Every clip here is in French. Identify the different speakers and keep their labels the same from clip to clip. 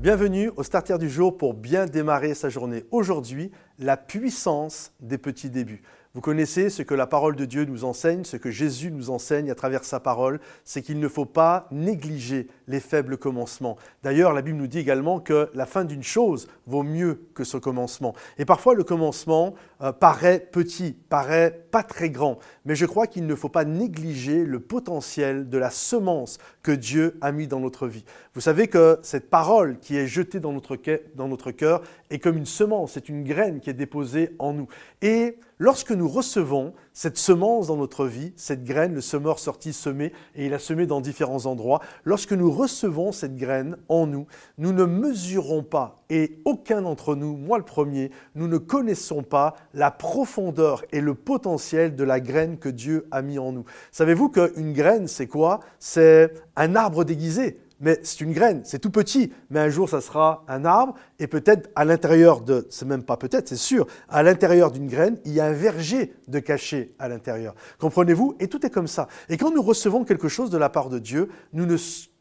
Speaker 1: Bienvenue au Starter du jour pour bien démarrer sa journée. Aujourd'hui, la puissance des petits débuts. Vous connaissez ce que la parole de Dieu nous enseigne, ce que Jésus nous enseigne à travers sa parole, c'est qu'il ne faut pas négliger les faibles commencements. D'ailleurs, la Bible nous dit également que la fin d'une chose vaut mieux que ce commencement. Et parfois, le commencement euh, paraît petit, paraît pas très grand, mais je crois qu'il ne faut pas négliger le potentiel de la semence que Dieu a mis dans notre vie. Vous savez que cette parole qui est jetée dans notre, dans notre cœur est comme une semence, c'est une graine qui est déposée en nous. Et lorsque nous recevons cette semence dans notre vie, cette graine, le semeur sorti semé, et il a semé dans différents endroits, lorsque nous recevons cette graine en nous, nous ne mesurons pas, et aucun d'entre nous, moi le premier, nous ne connaissons pas la profondeur et le potentiel de la graine que Dieu a mis en nous. Savez-vous qu'une graine, c'est quoi? C'est un arbre déguisé mais c'est une graine, c'est tout petit, mais un jour ça sera un arbre, et peut-être à l'intérieur de, c'est même pas peut-être, c'est sûr, à l'intérieur d'une graine, il y a un verger de caché à l'intérieur. Comprenez-vous? Et tout est comme ça. Et quand nous recevons quelque chose de la part de Dieu, nous ne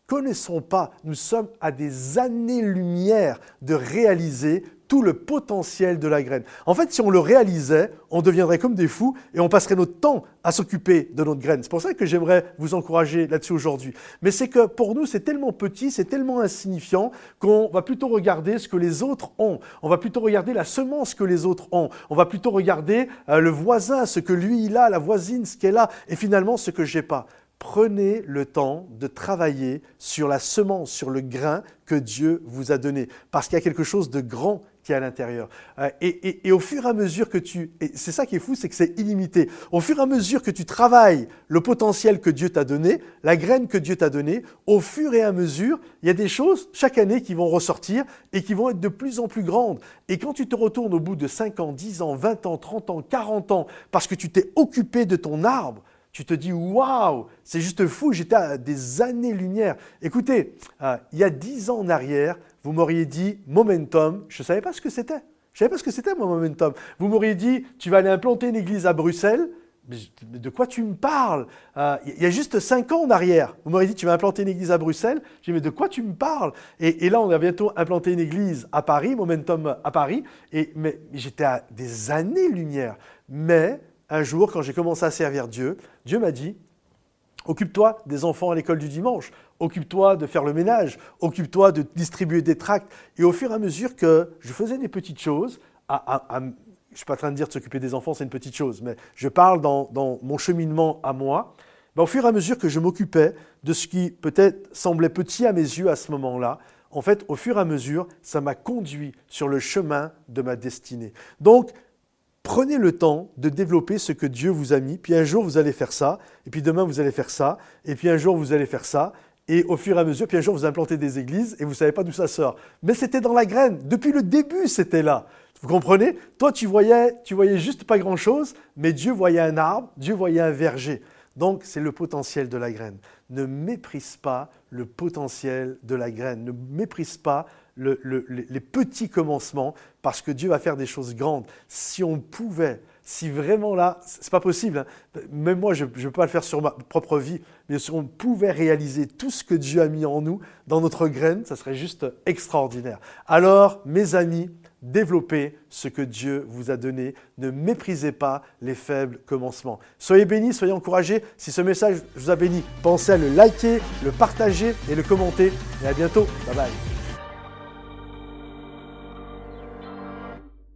Speaker 1: connaissons pas, nous sommes à des années-lumière de réaliser tout le potentiel de la graine. En fait, si on le réalisait, on deviendrait comme des fous et on passerait notre temps à s'occuper de notre graine. C'est pour ça que j'aimerais vous encourager là-dessus aujourd'hui. Mais c'est que pour nous, c'est tellement petit, c'est tellement insignifiant qu'on va plutôt regarder ce que les autres ont. On va plutôt regarder la semence que les autres ont. On va plutôt regarder euh, le voisin, ce que lui il a, la voisine, ce qu'elle a, et finalement ce que j'ai pas prenez le temps de travailler sur la semence, sur le grain que Dieu vous a donné, parce qu'il y a quelque chose de grand à l'intérieur. Euh, et, au fur et à mesure que tu... Et c'est ça qui est fou, c'est que c'est illimité. Au fur et à mesure que tu travailles le potentiel que Dieu t'a donné, la graine que Dieu t'a donnée, au fur et à mesure, il y a des choses chaque année qui vont ressortir et qui vont être de plus en plus grandes. Et quand tu te retournes au bout de 5 ans, 10 ans, 20 ans, 30 ans, 40 ans, parce que tu t'es occupé de ton arbre, tu te dis waouh, c'est juste fou, j'étais à des années-lumière. Écoutez, euh, il y a dix ans en arrière, vous m'auriez dit momentum, je ne savais pas ce que c'était. Je ne savais pas ce que c'était, mon momentum. Vous m'auriez dit, tu vas aller implanter une église à Bruxelles. Mais de quoi tu me parles? Euh, Il y a juste cinq ans en arrière, vous m'auriez dit, tu vas implanter une église à Bruxelles. J'ai dit, mais de quoi tu me parles? Et, et, là, on va bientôt implanter une église à Paris, Momentum à Paris. Et, mais j'étais à des années-lumière. Mais un jour, quand j'ai commencé à servir Dieu, Dieu m'a dit, occupe-toi des enfants à l'école du dimanche, occupe-toi de faire le ménage, occupe-toi de distribuer des tracts. Et au fur et à mesure que je faisais des petites choses, je ne suis pas en train de dire de s'occuper des enfants, c'est une petite chose, mais je parle dans, mon cheminement à moi, ben, au fur et à mesure que je m'occupais de ce qui peut-être semblait petit à mes yeux à ce moment-là, en fait, au fur et à mesure, ça m'a conduit sur le chemin de ma destinée. Donc, Prenez le temps de développer ce que Dieu vous a mis, puis un jour vous allez faire ça, et puis demain vous allez faire ça, et puis un jour vous allez faire ça, et au fur et à mesure, puis un jour vous implantez des églises et vous ne savez pas d'où ça sort. Mais c'était dans la graine, depuis le début c'était là. Vous comprenez? Toi tu voyais, tu voyais juste pas grand-chose, mais Dieu voyait un arbre, Dieu voyait un verger. Donc c'est le potentiel de la graine. Ne méprise pas le potentiel de la graine, ne méprise pas les petits commencements, parce que Dieu va faire des choses grandes. Si on pouvait, si vraiment là, c'est pas possible, hein. même moi je ne peux pas le faire sur ma propre vie, mais si on pouvait réaliser tout ce que Dieu a mis en nous, dans notre graine, ça serait juste extraordinaire. Alors, mes amis, développez ce que Dieu vous a donné. Ne méprisez pas les faibles commencements. Soyez bénis, soyez encouragés. Si ce message vous a béni, pensez à le liker, le partager et le commenter. Et à bientôt. Bye bye.